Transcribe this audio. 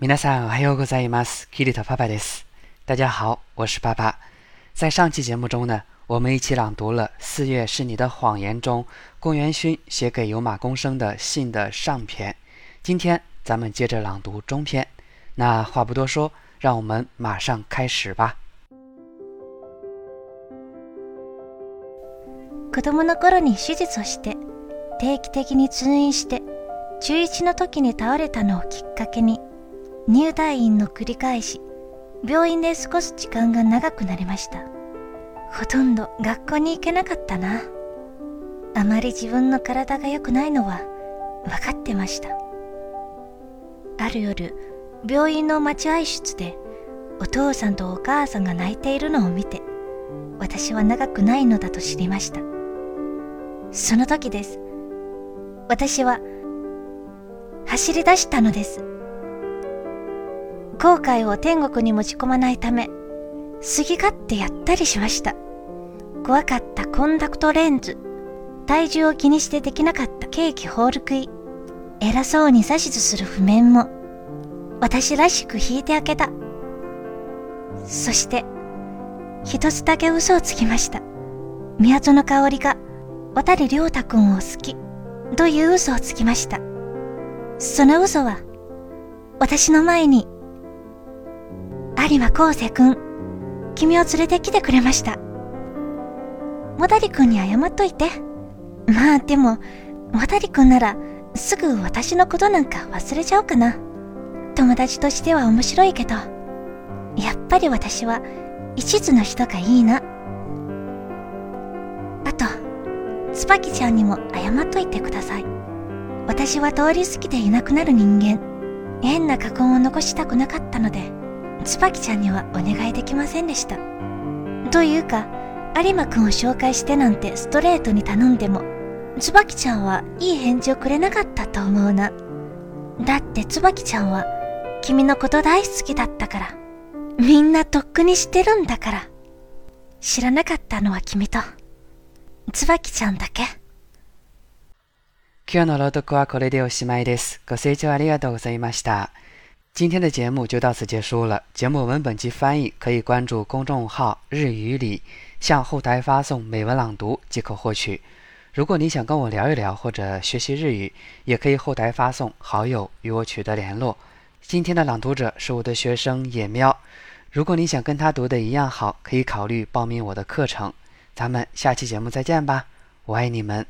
皆さんおはようございます。キリトパパです。大家好，我是爸爸。在上期节目中呢，我们一起朗读了《四月是你的谎言》中龚元勋写给有马公生的信的上篇。今天咱们接着朗读中篇。那话不多说，让我们马上开始吧。子供の頃に手術をして定期的に通院して中1の時に倒れたのをきっかけに 入退院の繰り返し病院で過ごす時間が長くなりました。ほとんど学校に行けなかったな。あまり自分の体が良くないのは分かってました。ある夜病院の待合室でお父さんとお母さんが泣いているのを見て私は長くないのだと知りました。その時です。私は走り出したのです。後悔を天国に持ち込まないため好き勝手やったりしました。怖かったコンダクトレンズ。体重を気にしてできなかったケーキホール食い。偉そうに指図する譜面も。私らしく弾いてあげた。そして一つだけ嘘をつきました。宮園香織が渡り良太君を好き。という嘘をつきました。その嘘は私の前に有馬康生君君を連れてきてくれました渡君に謝っといてまあでも渡君ならすぐ私のことなんか忘れちゃおうかな友達としては面白いけどやっぱり私は一途の人がいいなあと椿ちゃんにも謝っといてください私は通り過ぎていなくなる人間変な過言を残したくなかったので椿ちゃんにはお願いできませんでした。というか有馬くんを紹介してなんてストレートに頼んでも椿ちゃんはいい返事をくれなかったと思うな。だって椿ちゃんは君のこと大好きだったから。みんなとっくに知ってるんだから。知らなかったのは君と。椿ちゃんだけ。今日の朗読はこれでおしまいです。ご清聴ありがとうございました。今天的节目就到此结束了。节目文本及翻译可以关注公众号“日语里”，向后台发送美文朗读即可获取。如果你想跟我聊一聊或者学习日语，也可以后台发送好友与我取得联络。今天的朗读者是我的学生野喵，如果你想跟他读的一样好，可以考虑报名我的课程。咱们下期节目再见吧，我爱你们。